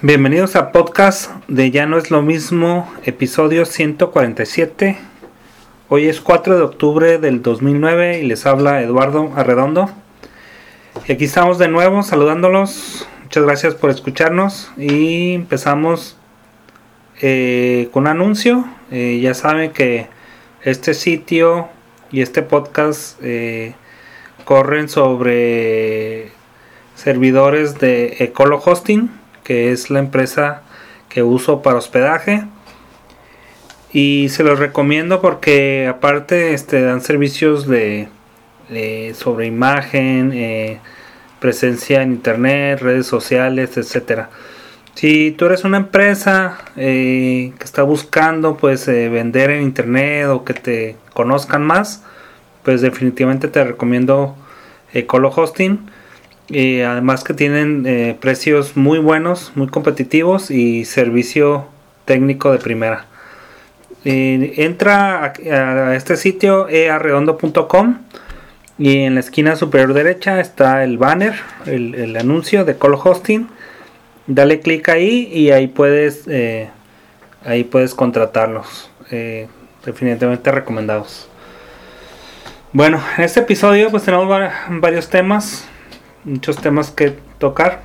Bienvenidos a podcast de Ya no es lo mismo, episodio 147. Hoy es 4 de octubre del 2009 y les habla Eduardo Arredondo. Aquí estamos de nuevo saludándolos. Muchas gracias por escucharnos y empezamos eh, con un anuncio. Eh, ya saben que este sitio y este podcast eh, corren sobre servidores de Ecolo Hosting que es la empresa que uso para hospedaje. Y se los recomiendo porque aparte este, dan servicios de, sobre imagen, eh, presencia en internet, redes sociales, etcétera. Si tú eres una empresa eh, que está buscando pues eh, vender en internet o que te conozcan más, pues definitivamente te recomiendo Ecolo Hosting y además que tienen eh, precios muy buenos, muy competitivos y servicio técnico de primera. entra a, este sitio earredondo.com y en la esquina superior derecha está el banner, el, anuncio de Call Hosting. Dale clic ahí y ahí puedes, eh, ahí puedes contratarlos. Eh, definitivamente recomendados. Bueno, en este episodio pues tenemos varios temas muchos temas que tocar.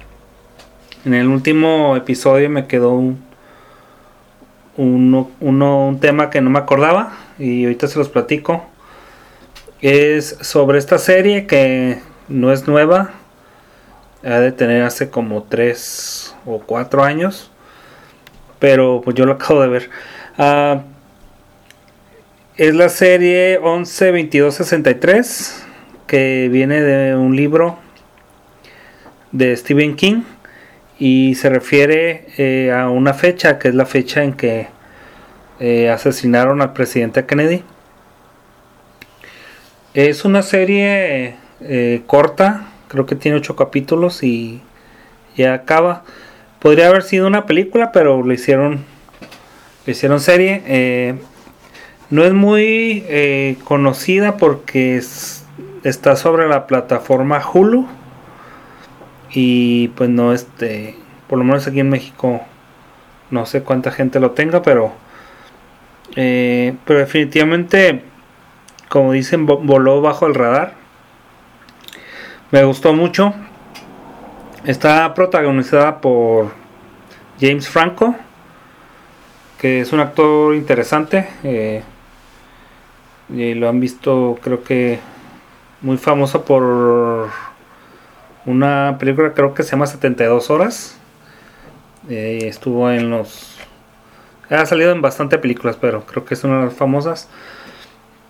En el último episodio me quedó un, uno, un tema que no me acordaba y ahorita se los platico. Es sobre esta serie que no es nueva. Ha de tener hace como 3 o 4 años. Pero pues yo lo acabo de ver. Ah, es la serie 112263 que viene de un libro de Stephen King y se refiere eh, a una fecha que es la fecha en que eh, asesinaron al presidente Kennedy. Es una serie eh, corta, creo que tiene ocho capítulos y ya acaba. Podría haber sido una película, pero lo hicieron, le hicieron serie. no es muy conocida porque está sobre la plataforma Hulu y pues no este por lo menos aquí en México no sé cuánta gente lo tenga pero eh, pero definitivamente como dicen voló bajo el radar. Me gustó mucho. Está protagonizada por James Franco que es un actor interesante eh, y lo han visto creo que muy famoso por una película creo que se llama 72 horas. Eh, estuvo en los... Ha salido en bastante películas, pero creo que es una de las famosas.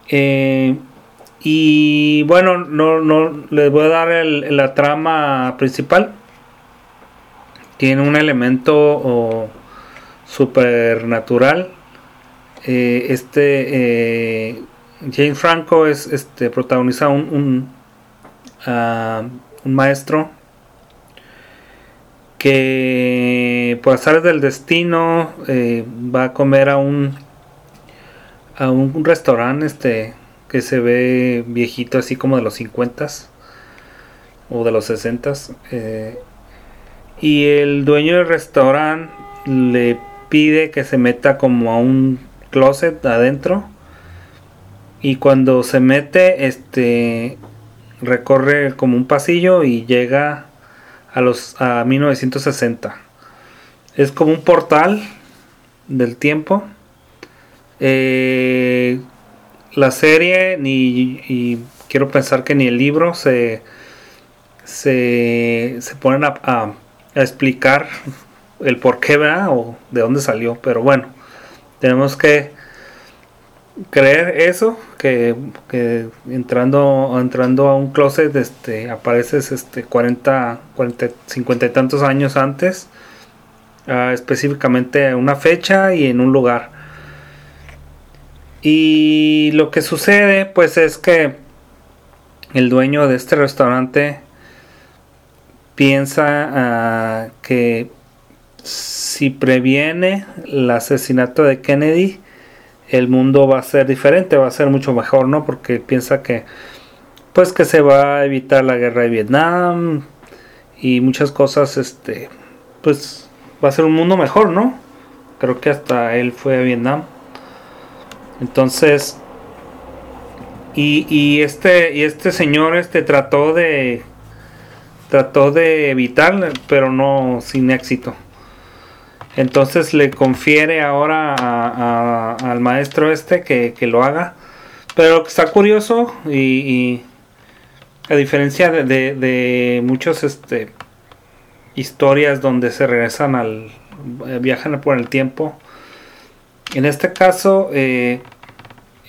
Eh, y bueno, no, no les voy a dar la trama principal. Tiene un elemento supernatural. Eh, este James Franco es este protagoniza un, un ah, un maestro que por azar del destino eh, va a comer a un a un, restaurante este que se ve viejito así como de los 50 o de los 60 eh, y el dueño del restaurante le pide que se meta como a un closet adentro y cuando se mete este recorre como un pasillo y llega a los a 1960. Es como un portal del tiempo. Eh, la serie ni y quiero pensar que ni el libro se se, se ponen a, explicar el por qué o de dónde salió, pero bueno, tenemos que creer eso que, entrando entrando a un closet este apareces este 40 40 50 y tantos años antes uh, específicamente una fecha y en un lugar. Y lo que sucede pues es que el dueño de este restaurante piensa ah, que si previene el asesinato de Kennedy el mundo va a ser diferente, va a ser mucho mejor, ¿no? Porque piensa que pues que se va a evitar la guerra de Vietnam y muchas cosas este pues va a ser un mundo mejor, ¿no? Creo que hasta él fue a Vietnam. Entonces, y, y este, y este señor este trató de trató de evitar, pero no sin éxito. Entonces le confiere ahora al maestro este que, lo haga. Pero está curioso y, a diferencia de, de, muchos este, historias donde se regresan al viajan por el tiempo. En este caso, eh,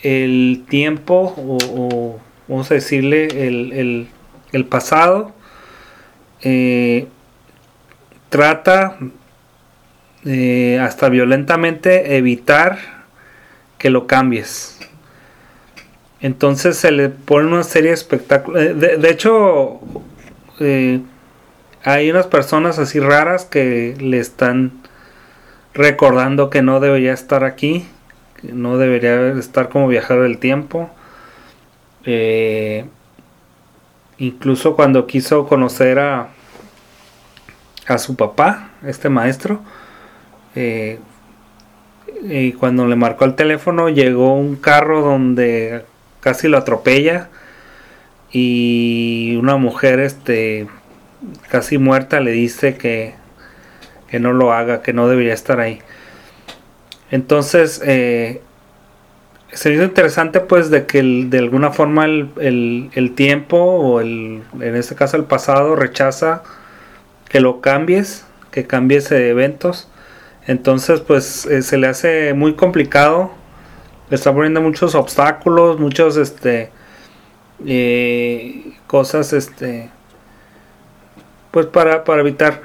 el tiempo, o, vamos a decirle, el, el pasado, eh, trata eh, hasta violentamente evitar que lo cambies. Entonces se le pone una serie de espectáculos. Eh, de, hecho, hay unas personas así raras que le están recordando que no debería estar aquí, que no debería estar como viajero del tiempo. incluso cuando quiso conocer a, a su papá, este maestro, eh, y cuando le marcó el teléfono llegó un carro donde casi lo atropella y una mujer este casi muerta le dice que, que no lo haga, que no debería estar ahí. Entonces, eh, se hizo interesante pues de que de alguna forma el, el, tiempo o el, en este caso el pasado rechaza que lo cambies, que cambies de eventos. Entonces, pues eh, se le hace muy complicado. Le está poniendo muchos obstáculos, muchos este eh, cosas este pues para, para evitar.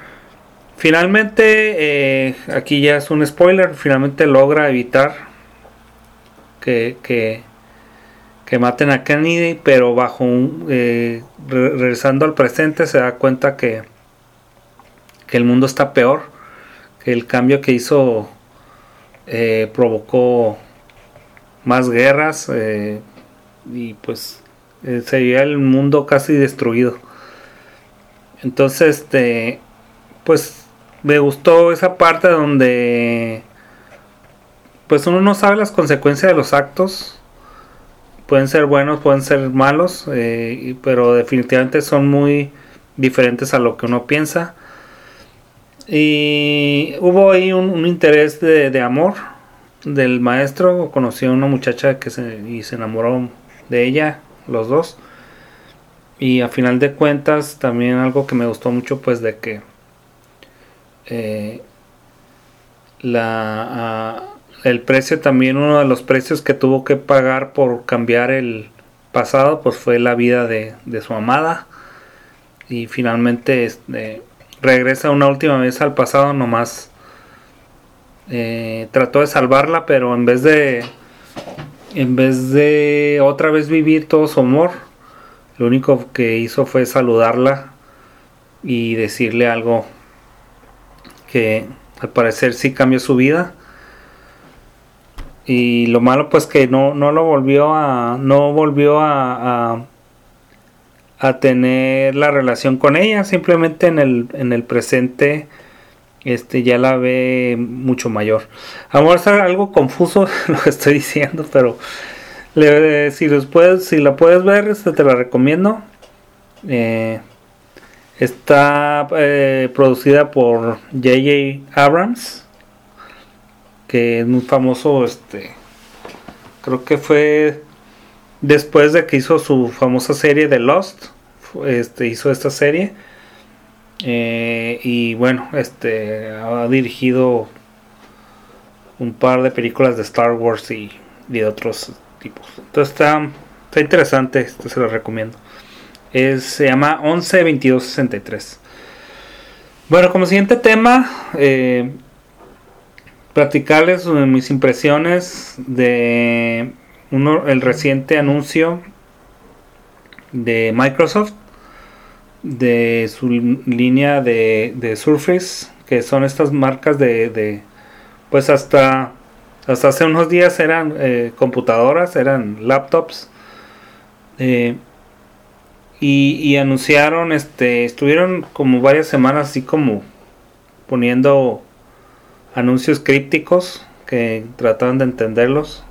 Finalmente, eh, aquí ya es un spoiler, finalmente logra evitar que, que, maten a Kennedy, pero bajo un, regresando al presente se da cuenta que, que el mundo está peor, el cambio que hizo eh, provocó más guerras eh, y pues eh, sería el mundo casi destruido. Entonces, este, pues me gustó esa parte donde pues uno no sabe las consecuencias de los actos. Pueden ser buenos, pueden ser malos, pero definitivamente son muy diferentes a lo que uno piensa. Y hubo ahí un, interés de, amor del maestro. Conoció a una muchacha que se, y se enamoró de ella, los dos. Y a final de cuentas, también algo que me gustó mucho, pues de que eh, la, el precio también, uno de los precios que tuvo que pagar por cambiar el pasado, pues fue la vida de, de su amada. Y finalmente, este regresa una última vez al pasado nomás. Eh, trató de salvarla, pero en vez de en vez de otra vez vivir todo su amor, lo único que hizo fue saludarla y decirle algo que al parecer sí cambió su vida. Y lo malo pues que no, no lo volvió a. no volvió a a tener la relación con ella, simplemente en el, en el presente este ya la ve mucho mayor. A estar algo confuso lo que estoy diciendo, pero si, los puedes, si la puedes ver, este, te la recomiendo. Eh, está eh, producida por J.J. Abrams, que es muy famoso. Este, creo que fue después de que hizo su famosa serie de Lost este, hizo esta serie. Eh, y bueno, este ha dirigido un par de películas de Star Wars y, de otros tipos. Entonces está, está interesante, esto se lo recomiendo. Es, se llama 112263. Bueno, como siguiente tema, eh, platicarles mis impresiones de uno, el reciente anuncio de Microsoft de su línea de, de Surface, que son estas marcas de, pues hasta, hasta hace unos días eran eh, computadoras, eran laptops. Eh, y, anunciaron, este, estuvieron como varias semanas así como poniendo anuncios crípticos que trataban de entenderlos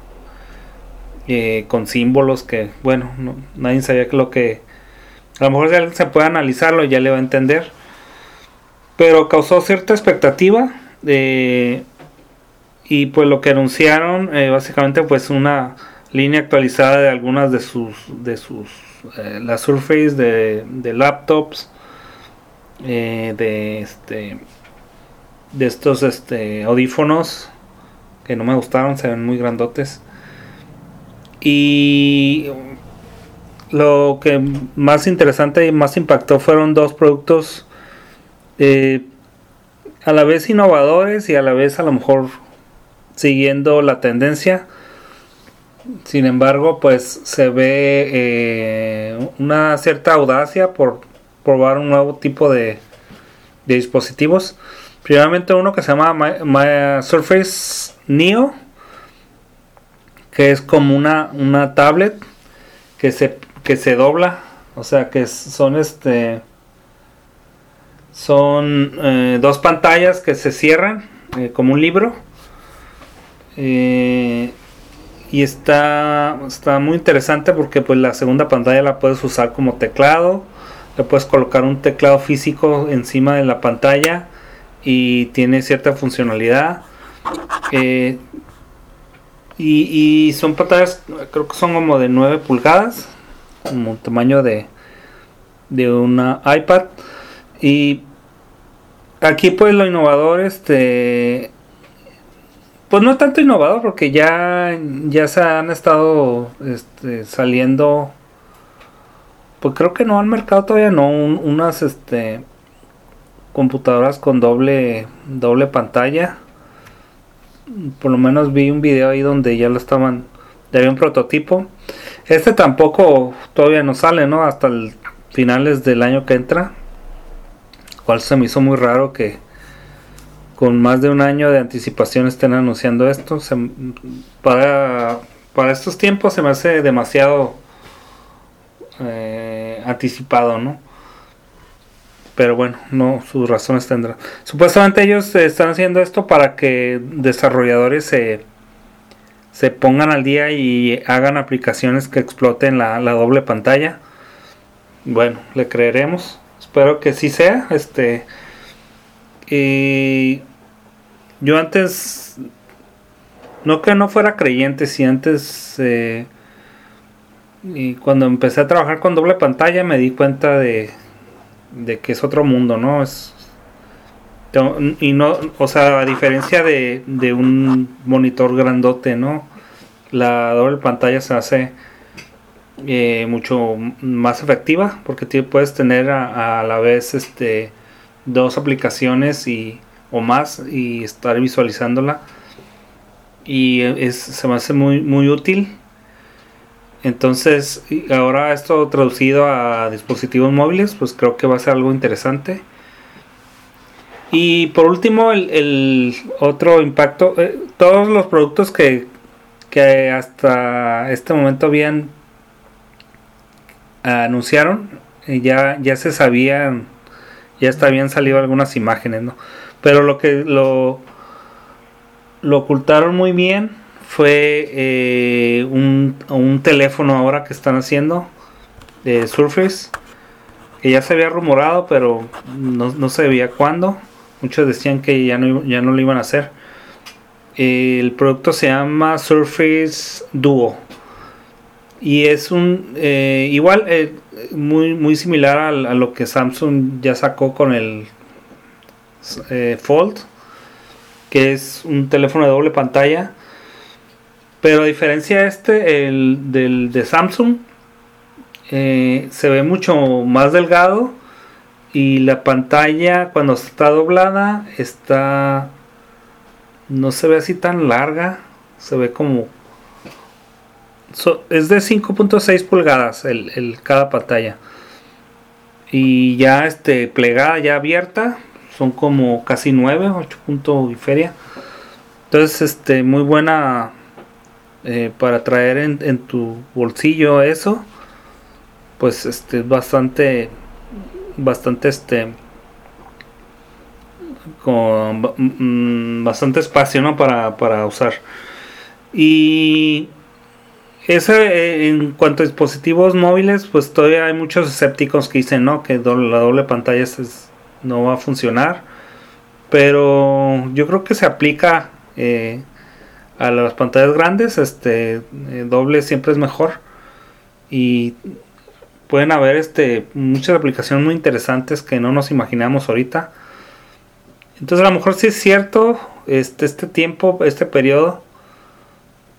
eh, con símbolos que, bueno, nadie sabía lo que. A lo mejor si alguien se puede analizarlo, ya le va a entender. Pero causó cierta expectativa. de y pues lo que anunciaron, eh, básicamente, pues una línea actualizada de algunas de sus. de sus. Eh, la Surface de, laptops. de este. de estos este, audífonos que no me gustaron, se ven muy grandotes. Y lo que más interesante y más impactó fueron dos productos eh, a la vez innovadores y a la vez a lo mejor siguiendo la tendencia. Sin embargo, pues se ve eh, una cierta audacia por probar un nuevo tipo de, dispositivos. Primeramente uno que se llama Surface Neo que es como una, una tablet que se, que se dobla, o sea que son este son eh, dos pantallas que se cierran eh, como un libro eh, y está, está muy interesante porque pues la segunda pantalla la puedes usar como teclado le puedes colocar un teclado físico encima de la pantalla y tiene cierta funcionalidad y, son pantallas, creo que son como de 9 pulgadas, como tamaño de, de una iPad. Y aquí pues lo innovador, este, pues no tanto innovador porque ya, ya se han estado este, saliendo, pues creo que no al mercado todavía no, unas este, computadoras con doble, doble pantalla por lo menos vi un video ahí donde ya lo estaban, ya había un prototipo. Este tampoco todavía no sale, ¿no? Hasta el finales del año que entra. Cual se me hizo muy raro que con más de un año de anticipación estén anunciando esto. para, para estos tiempos se me hace demasiado eh, anticipado, ¿no? Pero bueno, no, sus razones tendrán. Supuestamente ellos están haciendo esto para que desarrolladores se, se pongan al día y hagan aplicaciones que exploten la, doble pantalla. Bueno, le creeremos. Espero que sí sea. Este. Y yo antes. No que no fuera creyente, si antes. Eh, y cuando empecé a trabajar con doble pantalla me di cuenta de, de que es otro mundo, ¿no? Es, y no, o sea, a diferencia de, de un monitor grandote, ¿no? La doble pantalla se hace eh, mucho más efectiva porque puedes tener a, la vez este dos aplicaciones y o más y estar visualizándola y es, se me hace muy muy útil entonces, ahora esto traducido a dispositivos móviles, pues creo que va a ser algo interesante. Y por último, el, otro impacto, eh, todos los productos que, hasta este momento habían anunciaron, eh, ya, ya se sabían, ya hasta habían salido algunas imágenes, ¿no? Pero lo que lo, lo ocultaron muy bien fue eh, un, teléfono ahora que están haciendo de Surface que ya se había rumorado pero no, no se veía cuándo. Muchos decían que ya no, ya no lo iban a hacer. El producto se llama Surface Duo. Y es un eh, igual eh, muy muy similar a, lo que Samsung ya sacó con el Fold que es un teléfono de doble pantalla pero a diferencia este, el del de Samsung, eh, se ve mucho más delgado y la pantalla cuando está doblada está no se ve así tan larga, se ve como es de 5.6 pulgadas el, cada pantalla. Y ya este plegada ya abierta son como casi 9 8 puntos y feria entonces este muy buena eh, para traer en, tu bolsillo eso pues este bastante bastante este con mm, bastante espacio ¿no? para, para usar. Y ese, eh, en cuanto a dispositivos móviles, pues todavía hay muchos escépticos que dicen no, que la doble pantalla no va a funcionar. Pero yo creo que se aplica eh, a las pantallas grandes. Este eh, doble siempre es mejor. Y pueden haber este, muchas aplicaciones muy interesantes que no nos imaginamos ahorita. Entonces a lo mejor sí es cierto este, este tiempo, este periodo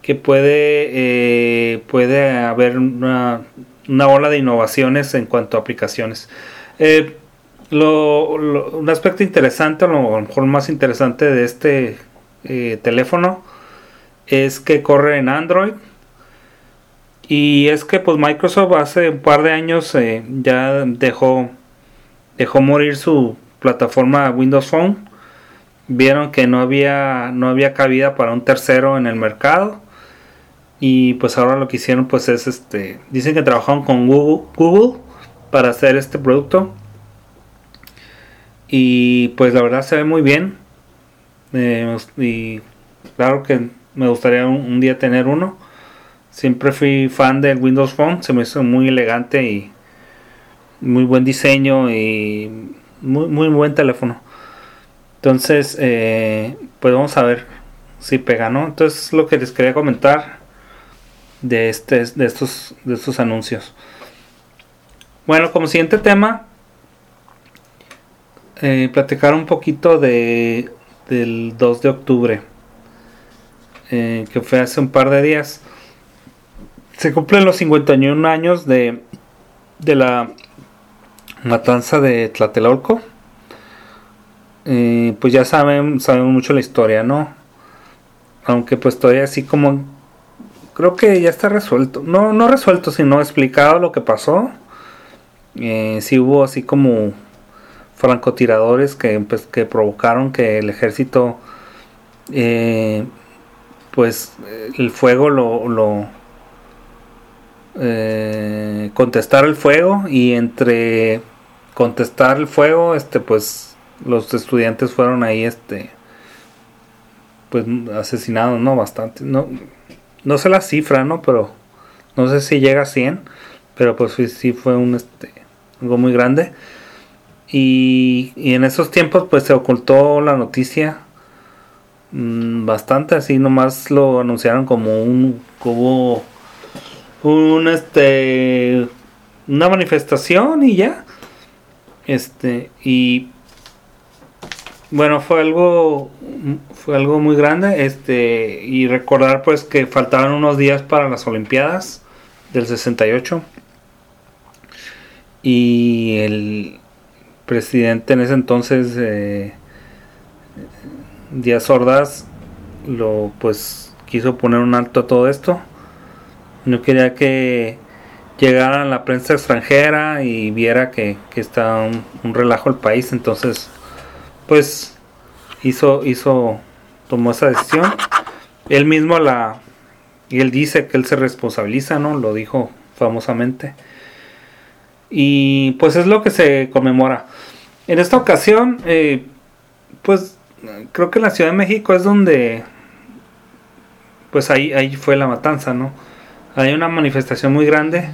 que puede, eh, puede haber una, una, ola de innovaciones en cuanto a aplicaciones. Eh, un aspecto interesante, a lo mejor más interesante de este teléfono es que corre en Android. Y es que pues Microsoft hace un par de años ya dejó, dejó morir su plataforma Windows Phone. Vieron que no había, no había cabida para un tercero en el mercado y pues ahora lo que hicieron pues es este. Dicen que trabajaron con Google, para hacer este producto. Y pues la verdad se ve muy bien. Eh, y claro que me gustaría un, día tener uno. Siempre fui fan del Windows Phone. Se me hizo muy elegante y muy buen diseño y muy, muy buen teléfono. Entonces, eh, pues vamos a ver si pega, ¿no? Entonces lo que les quería comentar de, este, de, estos, de estos anuncios. Bueno, como siguiente tema, eh, platicar un poquito de, del 2 de octubre, eh, que fue hace un par de días. Se cumplen los 51 años de, de la matanza de Tlatelolco. Eh, pues ya saben, saben mucho la historia, ¿no? Aunque pues todavía así como creo que ya está resuelto. No, no resuelto, sino explicado lo que pasó. Eh, si hubo así como francotiradores que, pues, que provocaron que el ejército, eh, pues el fuego lo, lo eh, contestar el fuego y entre contestar el fuego, este, pues los estudiantes fueron ahí, este, pues asesinados, no bastante, no no sé la cifra, ¿no? Pero no sé si llega a 100, pero pues sí, fue un este, algo muy grande. Y, en esos tiempos pues se ocultó la noticia mm, bastante, así nomás lo anunciaron como un como un este una manifestación y ya. Este y bueno, fue algo fue algo muy grande, este y recordar pues que faltaban unos días para las Olimpiadas del 68 y el presidente en ese entonces eh, Díaz Ordaz lo pues quiso poner un alto a todo esto. No quería que llegara la prensa extranjera y viera que, que está un, un relajo el país, entonces pues hizo, hizo, tomó esa decisión. Él mismo la, y él dice que él se responsabiliza, ¿no? Lo dijo famosamente. Y pues es lo que se conmemora. En esta ocasión, eh, pues creo que en la Ciudad de México es donde, pues ahí, ahí fue la matanza, ¿no? Hay una manifestación muy grande.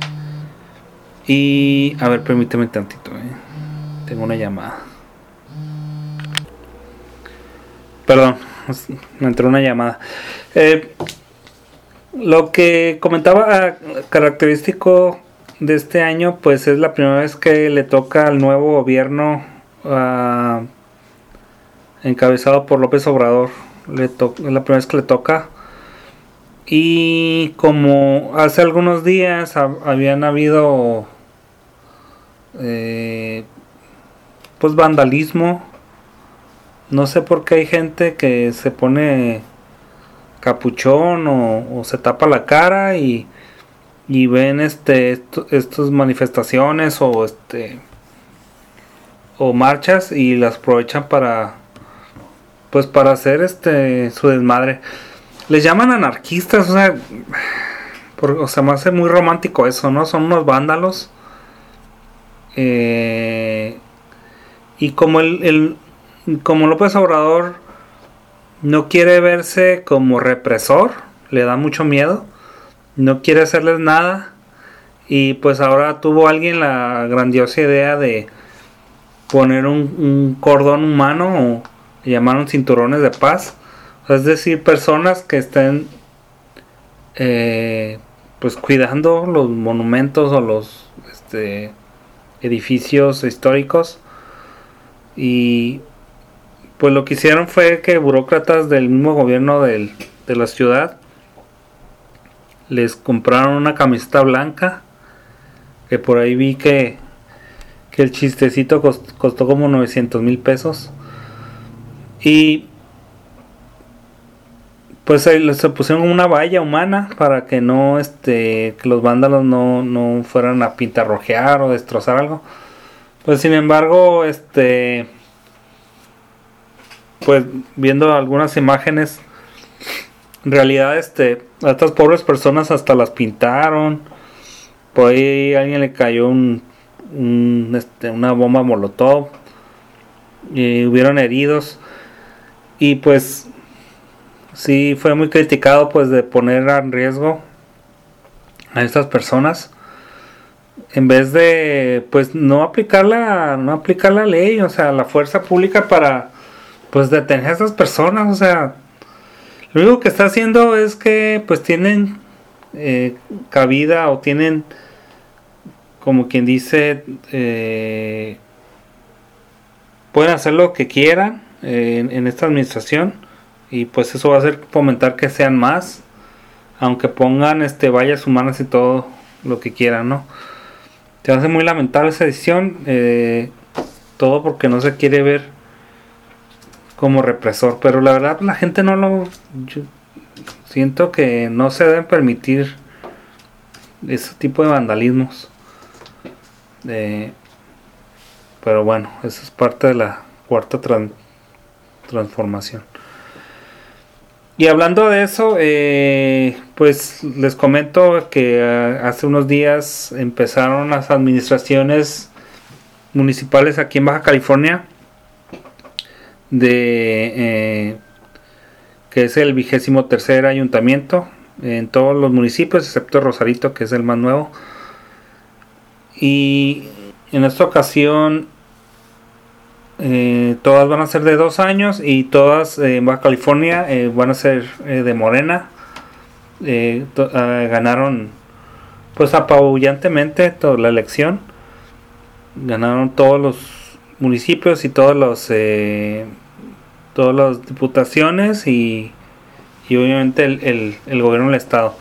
Y, a ver, permíteme tantito, ¿eh? tengo una llamada. Perdón, me entró una llamada. Eh, lo que comentaba ah, característico de este año, pues es la primera vez que le toca al nuevo gobierno ah, encabezado por López Obrador. Es la primera vez que le toca. Y como hace algunos días habían habido eh, pues vandalismo no sé por qué hay gente que se pone capuchón o, se tapa la cara y, y ven este estas manifestaciones o este o marchas y las aprovechan para pues para hacer este su desmadre. Les llaman anarquistas o sea o sea me hace muy romántico eso no son unos vándalos eh, y como el, como López Obrador no quiere verse como represor, le da mucho miedo, no quiere hacerles nada y pues ahora tuvo alguien la grandiosa idea de poner un, cordón humano llamaron cinturones de paz, es decir, personas que estén eh, pues cuidando los monumentos o los este, edificios históricos. Y pues lo que hicieron fue que burócratas del mismo gobierno de la ciudad les compraron una camiseta blanca que por ahí vi que, que el chistecito costó, como 900 mil pesos y pues se pusieron una valla humana para que no este que los vándalos no, no fueran a pintarrojear o destrozar algo. Pues sin embargo este pues viendo algunas imágenes en realidad este a estas pobres personas hasta las pintaron. Por ahí a alguien le cayó un, este, una bomba molotov y hubieron heridos y pues sí fue muy criticado pues de poner en riesgo a estas personas. En vez de pues no aplicar la no aplicar la ley o sea la fuerza pública para pues detener a esas personas. O sea lo único que está haciendo es que pues tienen eh, cabida o tienen como quien dice eh, pueden hacer lo que quieran eh, en, esta administración y pues eso va a hacer fomentar que sean más aunque pongan este vallas humanas y todo lo que quieran no se hace muy lamentable esa decisión todo porque no se quiere ver como represor, pero la verdad la gente no lo... siento que no se deben permitir ese tipo de vandalismos. pero bueno, eso es parte de la cuarta transformación. Y hablando de eso, eh, pues les comento que eh, hace unos días empezaron las administraciones municipales aquí en Baja California de eh, que es el vigésimo tercer ayuntamiento en todos los municipios excepto Rosarito que es el más nuevo y en esta ocasión eh, todas van a ser de dos años y todas en Baja California eh, van a ser de Morena. Ah, ganaron pues apabullantemente toda la elección. Ganaron todos los municipios y todos los eh, todas las diputaciones y, y obviamente el, el, gobierno del estado.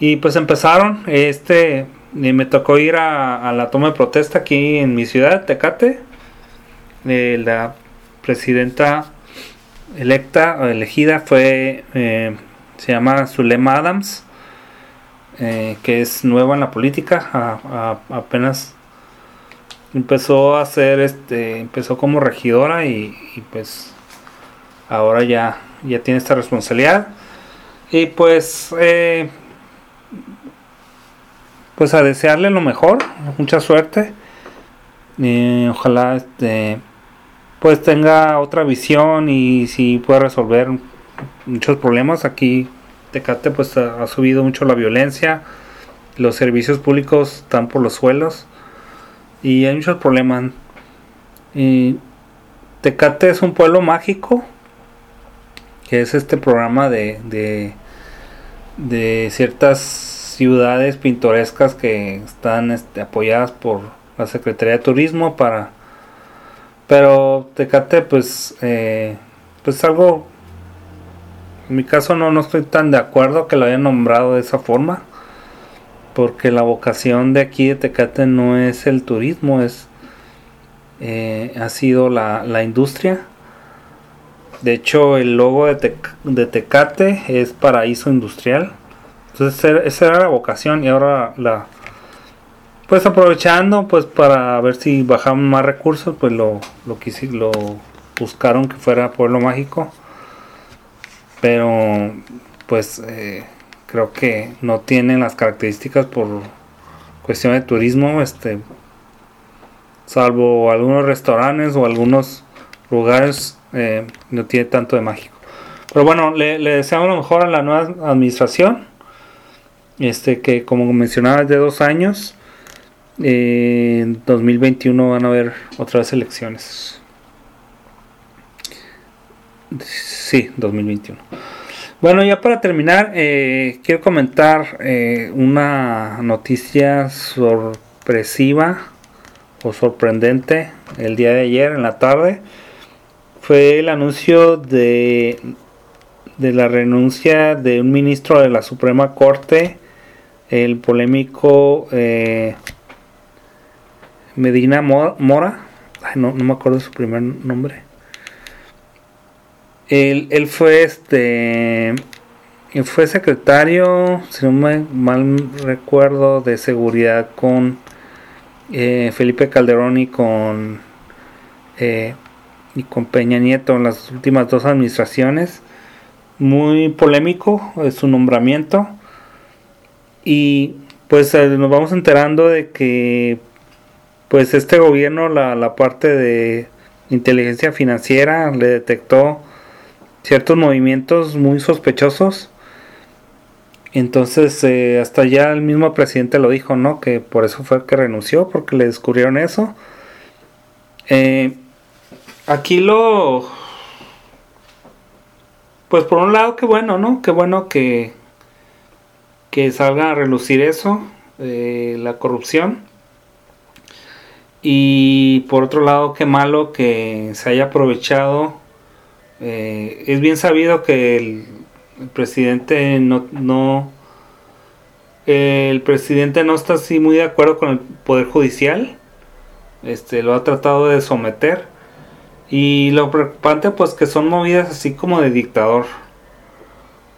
Y pues empezaron. Este me tocó ir a, la toma de protesta aquí en mi ciudad Tecate eh, la presidenta electa o elegida fue eh, se llama Zulema Adams que es nueva en la política apenas empezó a hacer este empezó como regidora y, pues ahora ya ya tiene esta responsabilidad. Y pues eh, pues a desearle lo mejor mucha suerte. Ojalá este pues tenga otra visión y si pueda resolver muchos problemas aquí Tecate pues ha subido mucho la violencia los servicios públicos están por los suelos y hay muchos problemas. Y Tecate es un pueblo mágico, que es este programa de, de, ciertas ciudades pintorescas que están este, apoyadas por la Secretaría de Turismo para... Pero Tecate pues, eh, pues algo... En mi caso no, no estoy tan de acuerdo que lo hayan nombrado de esa forma porque la vocación de aquí de Tecate no es el turismo, es eh, ha sido la, la, industria. De hecho, el logo de, de, Tecate es paraíso industrial. Entonces, esa era la vocación y ahora la pues aprovechando pues para ver si bajaban más recursos, pues lo lo, lo buscaron que fuera pueblo mágico. Pero pues eh, creo que no tienen las características por cuestión de turismo, este, salvo algunos restaurantes o algunos lugares eh, no tiene tanto de mágico. Pero bueno, le, deseamos lo mejor a la nueva administración. Este que como mencionaba es de dos años. En 2021 van a haber otras elecciones. Sí, 2021. Bueno, ya para terminar, eh, quiero comentar eh, una noticia sorpresiva o sorprendente el día de ayer en la tarde. Fue el anuncio de, de la renuncia de un ministro de la Suprema Corte, el polémico eh, Medina Mora. no, me acuerdo su primer nombre él, fue este. Fue secretario, si no me mal recuerdo, de seguridad con eh, Felipe Calderón y con, eh, y con Peña Nieto en las últimas dos administraciones. Muy polémico su nombramiento. Y pues eh, nos vamos enterando de que pues este gobierno, la, la parte de inteligencia financiera, le detectó ciertos movimientos muy sospechosos. Entonces, eh, hasta ya el mismo presidente lo dijo, ¿no? Que por eso fue que renunció, porque le descubrieron eso. Eh, aquí lo... Pues por un lado, qué bueno, ¿no? Qué bueno que, que salga a relucir eso, eh, la corrupción. Y por otro lado, qué malo que se haya aprovechado eh, es bien sabido que el, presidente no, no el presidente no está así muy de acuerdo con el poder judicial. Este lo ha tratado de someter. Y lo preocupante pues que son movidas así como de dictador.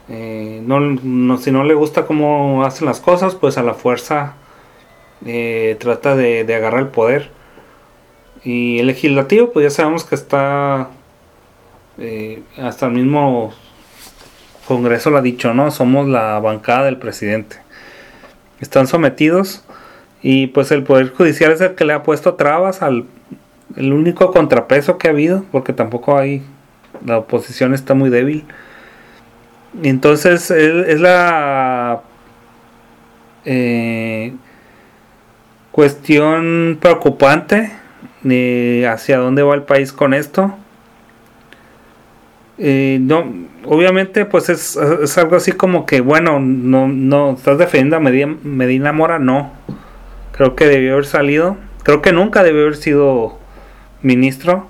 Eh, no, si no le gusta cómo hacen las cosas, pues a la fuerza eh, trata de, de agarrar el poder. Y el legislativo, pues ya sabemos que está eh, hasta el mismo Congreso lo ha dicho, ¿no? Somos la bancada del presidente. Están sometidos y pues el Poder Judicial es el que le ha puesto trabas al el único contrapeso que ha habido, porque tampoco hay, la oposición está muy débil. Entonces es, la eh, cuestión preocupante hacia dónde va el país con esto. Eh, no, obviamente, pues es, algo así como que, bueno, no, no, estás defendiendo a Medina, Mora, no. Creo que debió haber salido. Creo que nunca debió haber sido ministro.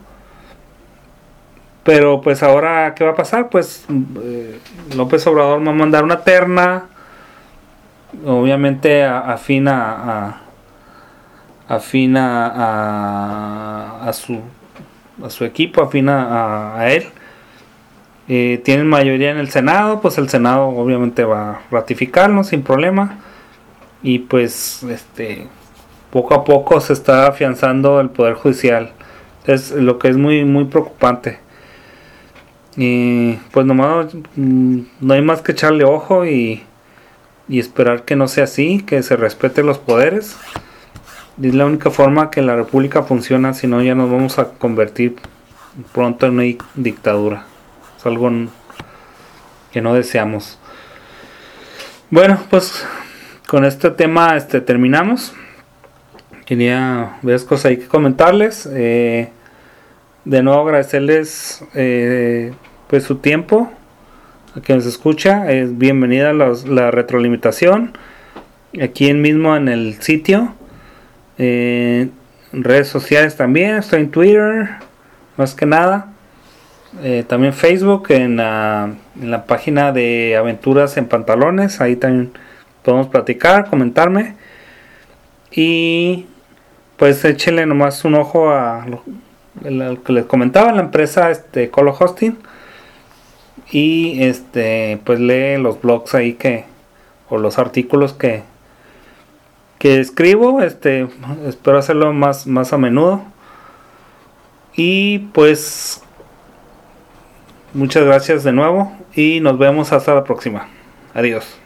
Pero pues ahora, ¿qué va a pasar? Pues eh, López Obrador va a mandar una terna. Obviamente afina a, afina a, su, a su equipo, afina a él eh, tienen mayoría en el Senado, pues el Senado obviamente va a ratificarlo sin problema. Y pues este poco a poco se está afianzando el poder judicial. Es lo que es muy muy preocupante. Y pues nomás mm, no hay más que echarle ojo y, y esperar que no sea así, que se respeten los poderes. Es la única forma que la república funciona, si no ya nos vamos a convertir pronto en una dictadura algo que no deseamos. Bueno, pues con este tema este, terminamos. Quería ver cosas ahí que comentarles. Eh, de nuevo agradecerles eh, pues su tiempo a quien nos escucha. Es bienvenida la retrolimitación. Aquí mismo en el sitio. Eh, redes sociales también. Estoy en Twitter. Más que nada. Eh, también Facebook, en la, en la página de Aventuras en Pantalones, ahí también podemos platicar, comentarme. Y pues échenle nomás un ojo a lo, que les comentaba, la empresa este, Colo Hosting. Y este pues lee los blogs ahí que, o los artículos que, que escribo. Este, espero hacerlo más, más a menudo. Y pues Muchas gracias de nuevo y nos vemos hasta la próxima. Adiós.